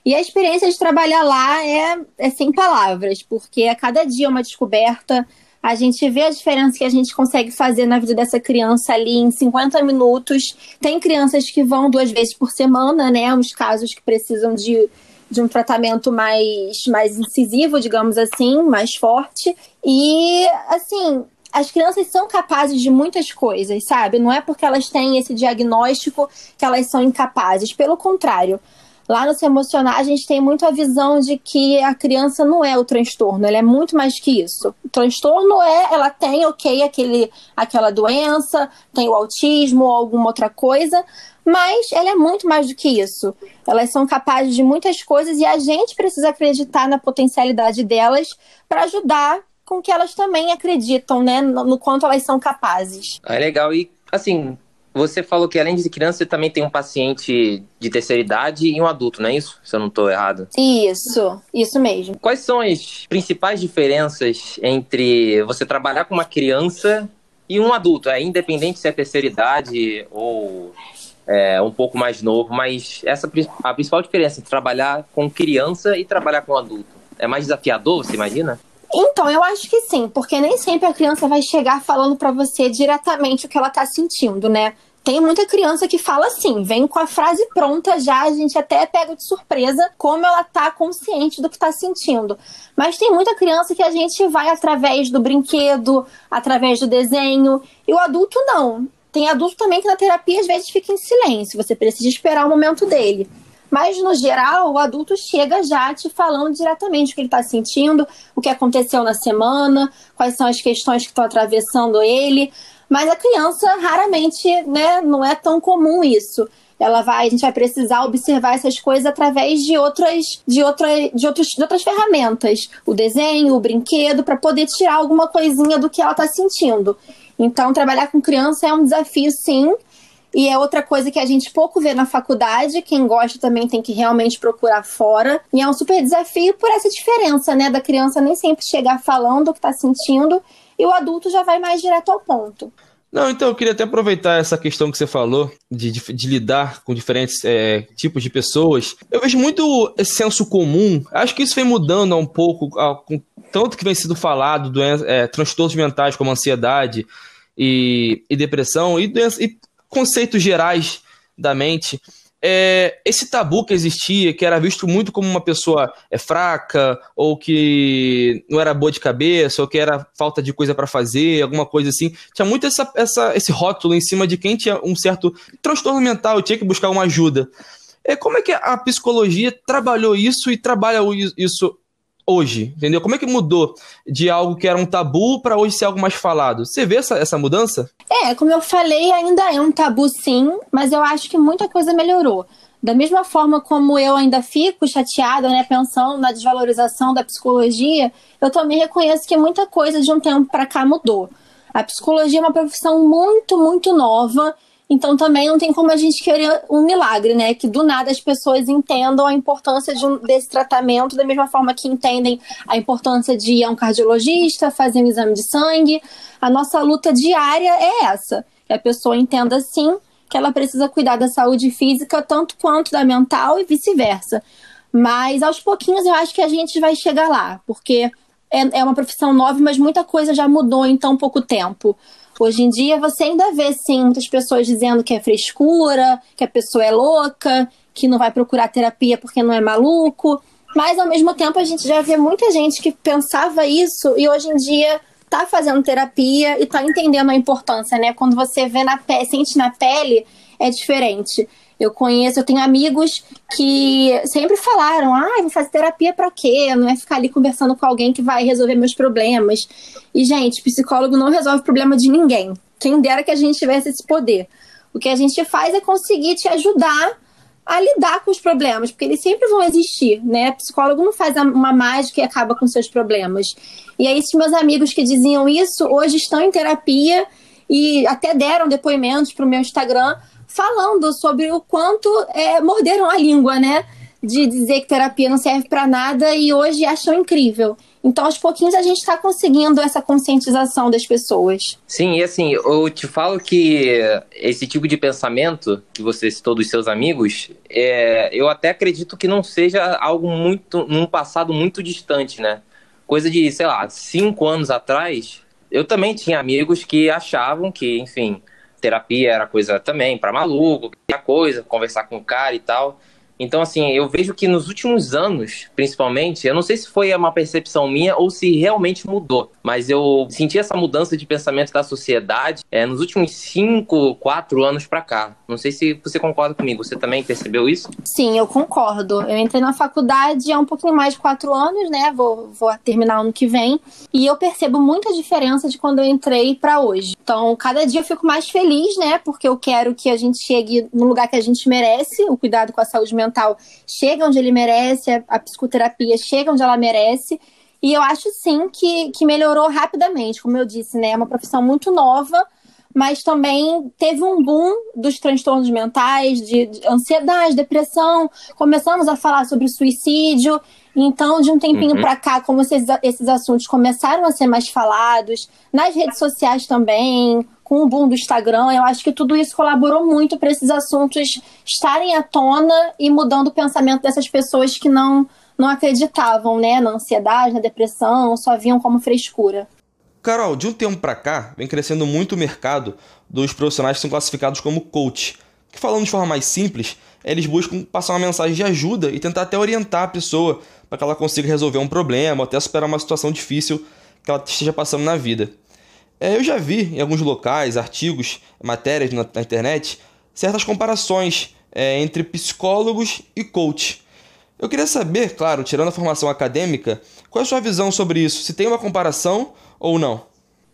E a experiência de trabalhar lá é, é sem palavras, porque a cada dia é uma descoberta. A gente vê a diferença que a gente consegue fazer na vida dessa criança ali em 50 minutos. Tem crianças que vão duas vezes por semana, né? Uns casos que precisam de, de um tratamento mais, mais incisivo, digamos assim, mais forte. E, assim, as crianças são capazes de muitas coisas, sabe? Não é porque elas têm esse diagnóstico que elas são incapazes. Pelo contrário, Lá no Se Emocionar, a gente tem muito a visão de que a criança não é o transtorno, ela é muito mais que isso. O transtorno é, ela tem, ok, aquele, aquela doença, tem o autismo ou alguma outra coisa, mas ela é muito mais do que isso. Elas são capazes de muitas coisas e a gente precisa acreditar na potencialidade delas para ajudar com que elas também acreditam, né, no, no quanto elas são capazes. É legal. E, assim, você falou que além de criança, você também tem um paciente de terceira idade e um adulto, não é isso? Se eu não estou errado. Isso, isso mesmo. Quais são as principais diferenças entre você trabalhar com uma criança e um adulto? É independente se é terceira idade ou é, um pouco mais novo, mas essa a principal diferença entre trabalhar com criança e trabalhar com adulto. É mais desafiador, você imagina? Então, eu acho que sim, porque nem sempre a criança vai chegar falando para você diretamente o que ela tá sentindo, né? Tem muita criança que fala assim, vem com a frase pronta já, a gente até pega de surpresa como ela tá consciente do que tá sentindo. Mas tem muita criança que a gente vai através do brinquedo, através do desenho, e o adulto não. Tem adulto também que na terapia às vezes fica em silêncio, você precisa esperar o momento dele. Mas, no geral, o adulto chega já te falando diretamente o que ele está sentindo, o que aconteceu na semana, quais são as questões que estão atravessando ele. Mas a criança, raramente, né, não é tão comum isso. Ela vai, a gente vai precisar observar essas coisas através de outras, de outra, de outros, de outras ferramentas, o desenho, o brinquedo, para poder tirar alguma coisinha do que ela está sentindo. Então, trabalhar com criança é um desafio, sim, e é outra coisa que a gente pouco vê na faculdade. Quem gosta também tem que realmente procurar fora. E é um super desafio por essa diferença, né? Da criança nem sempre chegar falando o que está sentindo e o adulto já vai mais direto ao ponto. Não, então eu queria até aproveitar essa questão que você falou de, de, de lidar com diferentes é, tipos de pessoas. Eu vejo muito senso comum. Acho que isso vem mudando um pouco, com tanto que vem sendo falado, doença, é, transtornos mentais como ansiedade e, e depressão e, doença, e conceitos gerais da mente. É, esse tabu que existia, que era visto muito como uma pessoa é, fraca, ou que não era boa de cabeça, ou que era falta de coisa para fazer, alguma coisa assim, tinha muito essa, essa, esse rótulo em cima de quem tinha um certo transtorno mental, tinha que buscar uma ajuda. É, como é que a psicologia trabalhou isso e trabalha isso hoje, entendeu? Como é que mudou de algo que era um tabu para hoje ser algo mais falado? Você vê essa, essa mudança? É, como eu falei, ainda é um tabu sim, mas eu acho que muita coisa melhorou. Da mesma forma como eu ainda fico chateada, né, pensando na desvalorização da psicologia, eu também reconheço que muita coisa de um tempo para cá mudou. A psicologia é uma profissão muito, muito nova então também não tem como a gente querer um milagre, né? Que do nada as pessoas entendam a importância de um, desse tratamento da mesma forma que entendem a importância de ir a um cardiologista, fazer um exame de sangue. A nossa luta diária é essa. Que a pessoa entenda sim que ela precisa cuidar da saúde física tanto quanto da mental e vice-versa. Mas aos pouquinhos eu acho que a gente vai chegar lá, porque é, é uma profissão nova, mas muita coisa já mudou em tão pouco tempo. Hoje em dia você ainda vê sim muitas pessoas dizendo que é frescura, que a pessoa é louca, que não vai procurar terapia porque não é maluco. Mas ao mesmo tempo a gente já vê muita gente que pensava isso e hoje em dia tá fazendo terapia e tá entendendo a importância, né? Quando você vê na pele, sente na pele, é diferente. Eu conheço, eu tenho amigos que sempre falaram: ah, vou fazer terapia para quê? Não é ficar ali conversando com alguém que vai resolver meus problemas. E, gente, psicólogo não resolve problema de ninguém. Quem dera que a gente tivesse esse poder. O que a gente faz é conseguir te ajudar a lidar com os problemas, porque eles sempre vão existir, né? Psicólogo não faz uma mágica e acaba com seus problemas. E aí, esses meus amigos que diziam isso, hoje estão em terapia e até deram depoimentos para o meu Instagram falando sobre o quanto é, morderam a língua, né? De dizer que terapia não serve para nada e hoje acham incrível. Então, aos pouquinhos, a gente está conseguindo essa conscientização das pessoas. Sim, e assim, eu te falo que esse tipo de pensamento que você citou dos seus amigos, é, eu até acredito que não seja algo muito, num passado muito distante, né? Coisa de, sei lá, cinco anos atrás, eu também tinha amigos que achavam que, enfim, terapia era coisa também para maluco, coisa, conversar com o cara e tal. Então, assim, eu vejo que nos últimos anos, principalmente, eu não sei se foi uma percepção minha ou se realmente mudou, mas eu senti essa mudança de pensamento da sociedade é, nos últimos cinco, quatro anos para cá. Não sei se você concorda comigo, você também percebeu isso? Sim, eu concordo. Eu entrei na faculdade há um pouquinho mais de quatro anos, né? Vou, vou terminar ano que vem, e eu percebo muita diferença de quando eu entrei para hoje. Então, cada dia eu fico mais feliz, né? Porque eu quero que a gente chegue no lugar que a gente merece, o cuidado com a saúde mental mental chega onde ele merece, a, a psicoterapia chega onde ela merece. E eu acho sim que, que melhorou rapidamente, como eu disse, né? É uma profissão muito nova, mas também teve um boom dos transtornos mentais, de, de ansiedade, depressão. Começamos a falar sobre suicídio. Então, de um tempinho uhum. para cá, como esses, esses assuntos começaram a ser mais falados, nas redes sociais também, com o boom do Instagram, eu acho que tudo isso colaborou muito para esses assuntos estarem à tona e mudando o pensamento dessas pessoas que não, não acreditavam né, na ansiedade, na depressão, só viam como frescura. Carol, de um tempo para cá, vem crescendo muito o mercado dos profissionais que são classificados como coach, que falando de forma mais simples, eles buscam passar uma mensagem de ajuda e tentar até orientar a pessoa para que ela consiga resolver um problema, ou até superar uma situação difícil que ela esteja passando na vida. É, eu já vi em alguns locais, artigos, matérias na, na internet, certas comparações é, entre psicólogos e coach. Eu queria saber, claro, tirando a formação acadêmica, qual é a sua visão sobre isso? Se tem uma comparação ou não?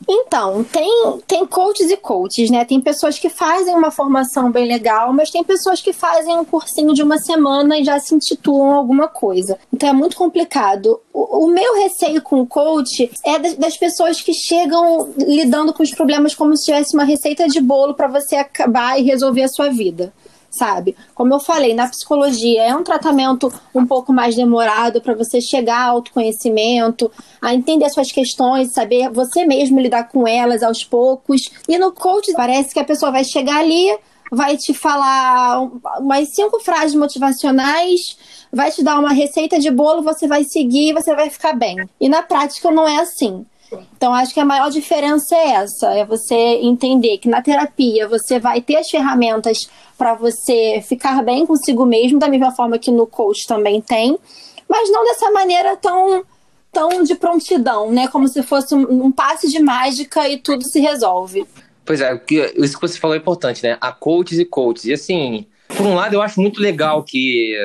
Então, tem, tem coaches e coaches, né? Tem pessoas que fazem uma formação bem legal, mas tem pessoas que fazem um cursinho de uma semana e já se intitulam alguma coisa. Então é muito complicado. O, o meu receio com o coach é das, das, pessoas que chegam lidando com os problemas como se tivesse uma receita de bolo para você acabar e resolver a sua vida sabe? Como eu falei, na psicologia é um tratamento um pouco mais demorado para você chegar ao autoconhecimento, a entender suas questões, saber você mesmo lidar com elas aos poucos. E no coach parece que a pessoa vai chegar ali, vai te falar umas cinco frases motivacionais, vai te dar uma receita de bolo, você vai seguir, você vai ficar bem. E na prática não é assim. Então, acho que a maior diferença é essa: é você entender que na terapia você vai ter as ferramentas para você ficar bem consigo mesmo, da mesma forma que no coach também tem, mas não dessa maneira tão tão de prontidão, né? Como se fosse um, um passe de mágica e tudo se resolve. Pois é, isso que você falou é importante, né? Há coaches e coaches. E assim, por um lado, eu acho muito legal que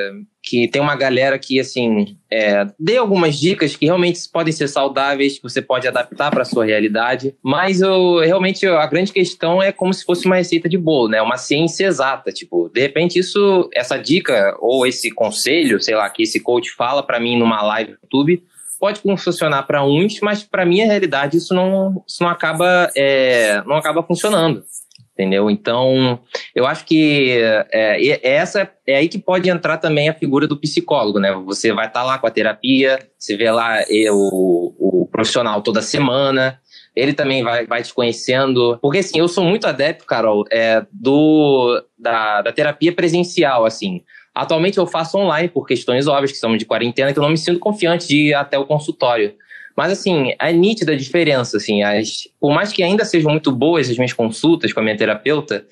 que tem uma galera que, assim, é, dê algumas dicas que realmente podem ser saudáveis, que você pode adaptar para sua realidade, mas eu, realmente a grande questão é como se fosse uma receita de bolo, né? Uma ciência exata, tipo, de repente isso, essa dica ou esse conselho, sei lá, que esse coach fala para mim numa live no YouTube, pode funcionar para uns, mas para minha realidade isso não, isso não acaba, é, não acaba funcionando entendeu? Então, eu acho que é, essa é aí que pode entrar também a figura do psicólogo, né? Você vai estar tá lá com a terapia, você vê lá o, o profissional toda semana, ele também vai, vai te conhecendo. Porque, assim, eu sou muito adepto, Carol, é, do, da, da terapia presencial, assim. Atualmente eu faço online por questões óbvias, que são de quarentena, que eu não me sinto confiante de ir até o consultório. Mas, assim, é nítida a diferença, assim, as, por mais que ainda sejam muito boas as minhas consultas com a minha terapeuta,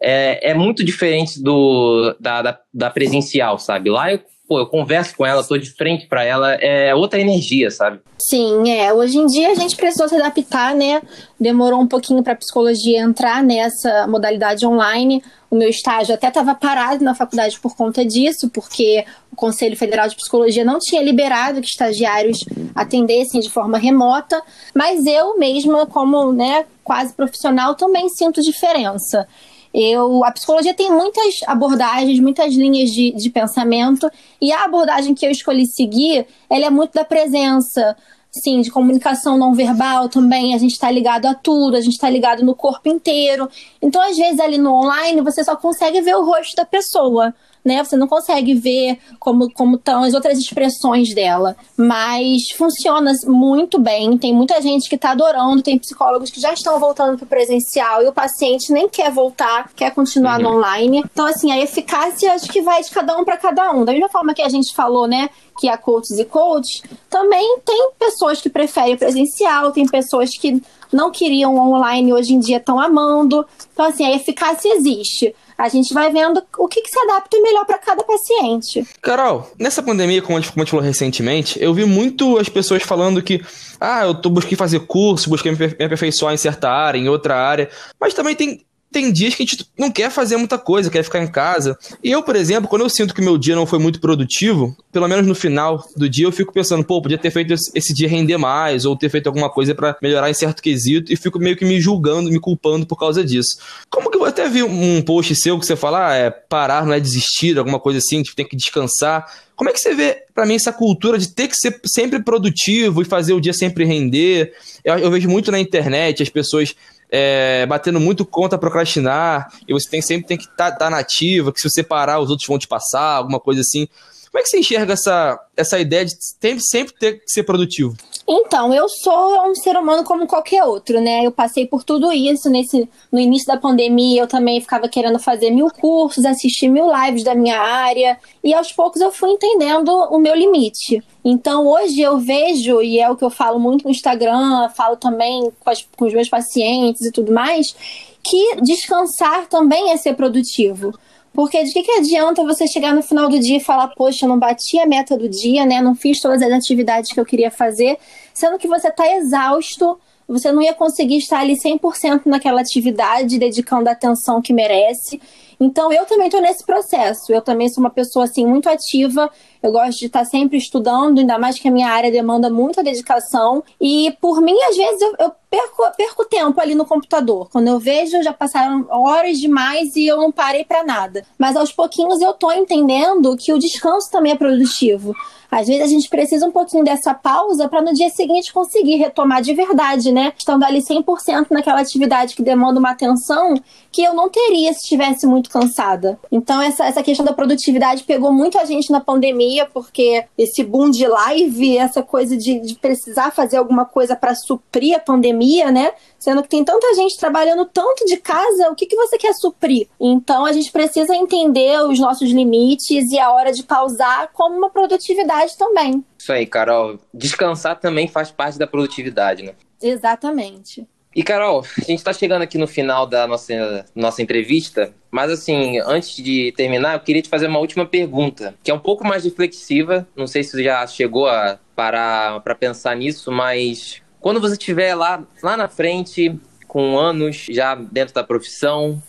é, é muito diferente do, da, da, da presencial, sabe? Lá eu pô, eu converso com ela, tô de frente para ela, é outra energia, sabe? Sim, é. Hoje em dia a gente precisou se adaptar, né? Demorou um pouquinho para psicologia entrar nessa modalidade online. O meu estágio até estava parado na faculdade por conta disso, porque o Conselho Federal de Psicologia não tinha liberado que estagiários atendessem de forma remota, mas eu mesma, como né, quase profissional, também sinto diferença. Eu, a psicologia tem muitas abordagens, muitas linhas de, de pensamento, e a abordagem que eu escolhi seguir, ela é muito da presença, sim, de comunicação não verbal também, a gente está ligado a tudo, a gente está ligado no corpo inteiro. Então, às vezes, ali no online, você só consegue ver o rosto da pessoa né? Você não consegue ver como como estão as outras expressões dela, mas funciona muito bem. Tem muita gente que está adorando, tem psicólogos que já estão voltando para o presencial e o paciente nem quer voltar, quer continuar uhum. no online. Então assim, a eficácia acho que vai de cada um para cada um. Da mesma forma que a gente falou, né, que a coaches e coach, também tem pessoas que preferem presencial, tem pessoas que não queriam online hoje em dia estão amando. Então, assim, a eficácia existe. A gente vai vendo o que, que se adapta melhor para cada paciente. Carol, nessa pandemia, como a, gente, como a gente falou recentemente, eu vi muito as pessoas falando que, ah, eu tô, busquei fazer curso, busquei me aperfeiçoar em certa área, em outra área, mas também tem tem dias que a gente não quer fazer muita coisa, quer ficar em casa. E eu, por exemplo, quando eu sinto que meu dia não foi muito produtivo, pelo menos no final do dia, eu fico pensando, pô, podia ter feito esse dia render mais, ou ter feito alguma coisa para melhorar em certo quesito, e fico meio que me julgando, me culpando por causa disso. Como que eu até vi um post seu que você fala, ah, é parar, não é desistir, alguma coisa assim, que tem que descansar. Como é que você vê, para mim, essa cultura de ter que ser sempre produtivo e fazer o dia sempre render? Eu, eu vejo muito na internet as pessoas é, batendo muito contra procrastinar, e você tem, sempre tem que estar tá, tá nativa, que se você parar, os outros vão te passar, alguma coisa assim. Como é que você enxerga essa, essa ideia de sempre, sempre ter que ser produtivo? Então, eu sou um ser humano como qualquer outro, né? Eu passei por tudo isso nesse no início da pandemia, eu também ficava querendo fazer mil cursos, assistir mil lives da minha área, e aos poucos eu fui entendendo o meu limite. Então, hoje eu vejo, e é o que eu falo muito no Instagram, falo também com, as, com os meus pacientes e tudo mais, que descansar também é ser produtivo. Porque de que, que adianta você chegar no final do dia e falar, poxa, eu não bati a meta do dia, né? Não fiz todas as atividades que eu queria fazer, sendo que você está exausto, você não ia conseguir estar ali 100% naquela atividade, dedicando a atenção que merece. Então, eu também estou nesse processo. Eu também sou uma pessoa, assim, muito ativa. Eu gosto de estar sempre estudando, ainda mais que a minha área demanda muita dedicação. E, por mim, às vezes, eu, eu perco, perco tempo ali no computador. Quando eu vejo, já passaram horas demais e eu não parei para nada. Mas, aos pouquinhos, eu estou entendendo que o descanso também é produtivo. Às vezes a gente precisa um pouquinho dessa pausa para no dia seguinte conseguir retomar de verdade, né? Estando ali 100% naquela atividade que demanda uma atenção que eu não teria se estivesse muito cansada. Então, essa, essa questão da produtividade pegou muito a gente na pandemia, porque esse boom de live, essa coisa de, de precisar fazer alguma coisa para suprir a pandemia, né? Sendo que tem tanta gente trabalhando tanto de casa, o que, que você quer suprir? Então, a gente precisa entender os nossos limites e a hora de pausar como uma produtividade também. Isso aí, Carol. Descansar também faz parte da produtividade, né? Exatamente. E Carol, a gente está chegando aqui no final da nossa, nossa entrevista, mas assim, antes de terminar, eu queria te fazer uma última pergunta, que é um pouco mais reflexiva. Não sei se você já chegou a parar para pensar nisso, mas quando você estiver lá, lá na frente, com anos já dentro da profissão,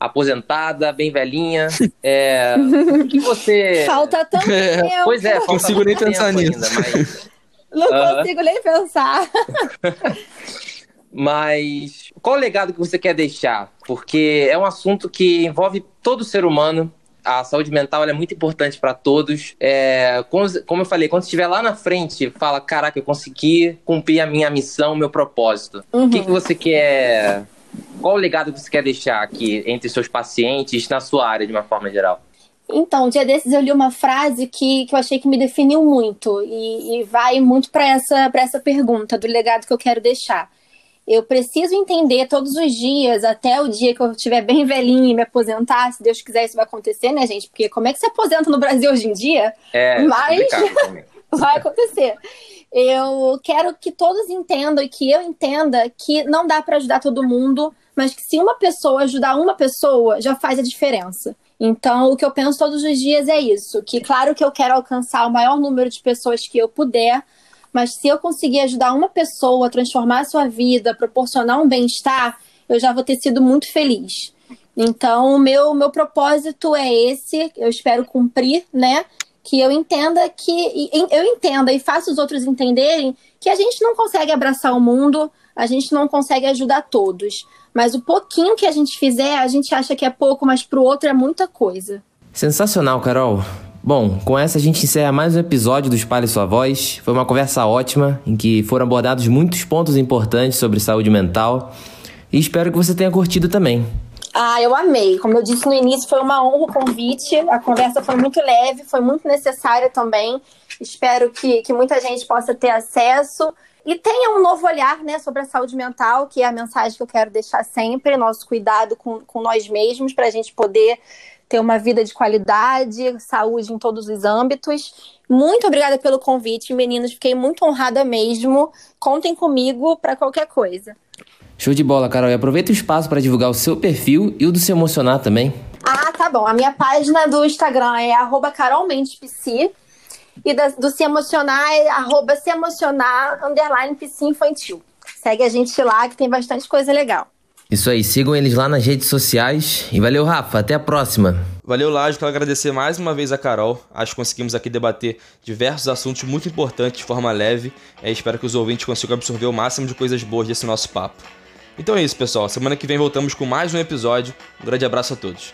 aposentada, bem velhinha, é, o que você. Falta tanto é, tempo. Pois é, falta consigo nem pensar nisso. Ainda, mas... Não uh... consigo nem pensar. Mas qual o legado que você quer deixar? Porque é um assunto que envolve todo ser humano. A saúde mental é muito importante para todos. É, como eu falei, quando estiver lá na frente, fala: Caraca, eu consegui cumprir a minha missão, o meu propósito. Uhum. O que, que você quer. Qual o legado que você quer deixar aqui entre seus pacientes, na sua área, de uma forma geral? Então, um dia desses eu li uma frase que, que eu achei que me definiu muito e, e vai muito para essa, essa pergunta do legado que eu quero deixar eu preciso entender todos os dias, até o dia que eu estiver bem velhinha e me aposentar, se Deus quiser isso vai acontecer, né, gente? Porque como é que se aposenta no Brasil hoje em dia? É, Mas vai acontecer. Eu quero que todos entendam e que eu entenda que não dá para ajudar todo mundo, mas que se uma pessoa ajudar uma pessoa, já faz a diferença. Então, o que eu penso todos os dias é isso, que claro que eu quero alcançar o maior número de pessoas que eu puder, mas se eu conseguir ajudar uma pessoa a transformar a sua vida, proporcionar um bem-estar, eu já vou ter sido muito feliz. Então, o meu, meu propósito é esse, eu espero cumprir, né? Que eu entenda que. Eu entenda e faça os outros entenderem que a gente não consegue abraçar o mundo, a gente não consegue ajudar todos. Mas o pouquinho que a gente fizer, a gente acha que é pouco, mas pro outro é muita coisa. Sensacional, Carol. Bom, com essa a gente encerra mais um episódio do Espalhe Sua Voz. Foi uma conversa ótima, em que foram abordados muitos pontos importantes sobre saúde mental. E espero que você tenha curtido também. Ah, eu amei. Como eu disse no início, foi uma honra o convite. A conversa foi muito leve, foi muito necessária também. Espero que, que muita gente possa ter acesso e tenha um novo olhar né, sobre a saúde mental, que é a mensagem que eu quero deixar sempre, nosso cuidado com, com nós mesmos, para a gente poder ter uma vida de qualidade, saúde em todos os âmbitos. Muito obrigada pelo convite, meninos. Fiquei muito honrada mesmo. Contem comigo para qualquer coisa. Show de bola, Carol. E aproveita o espaço para divulgar o seu perfil e o do Se Emocionar também. Ah, tá bom. A minha página do Instagram é carolmendespc e da, do Se Emocionar é arroba se emocionar underline infantil. Segue a gente lá que tem bastante coisa legal. Isso aí, sigam eles lá nas redes sociais. E valeu, Rafa. Até a próxima. Valeu, Lajo. Quero agradecer mais uma vez a Carol. Acho que conseguimos aqui debater diversos assuntos muito importantes de forma leve. É, espero que os ouvintes consigam absorver o máximo de coisas boas desse nosso papo. Então é isso, pessoal. Semana que vem voltamos com mais um episódio. Um grande abraço a todos.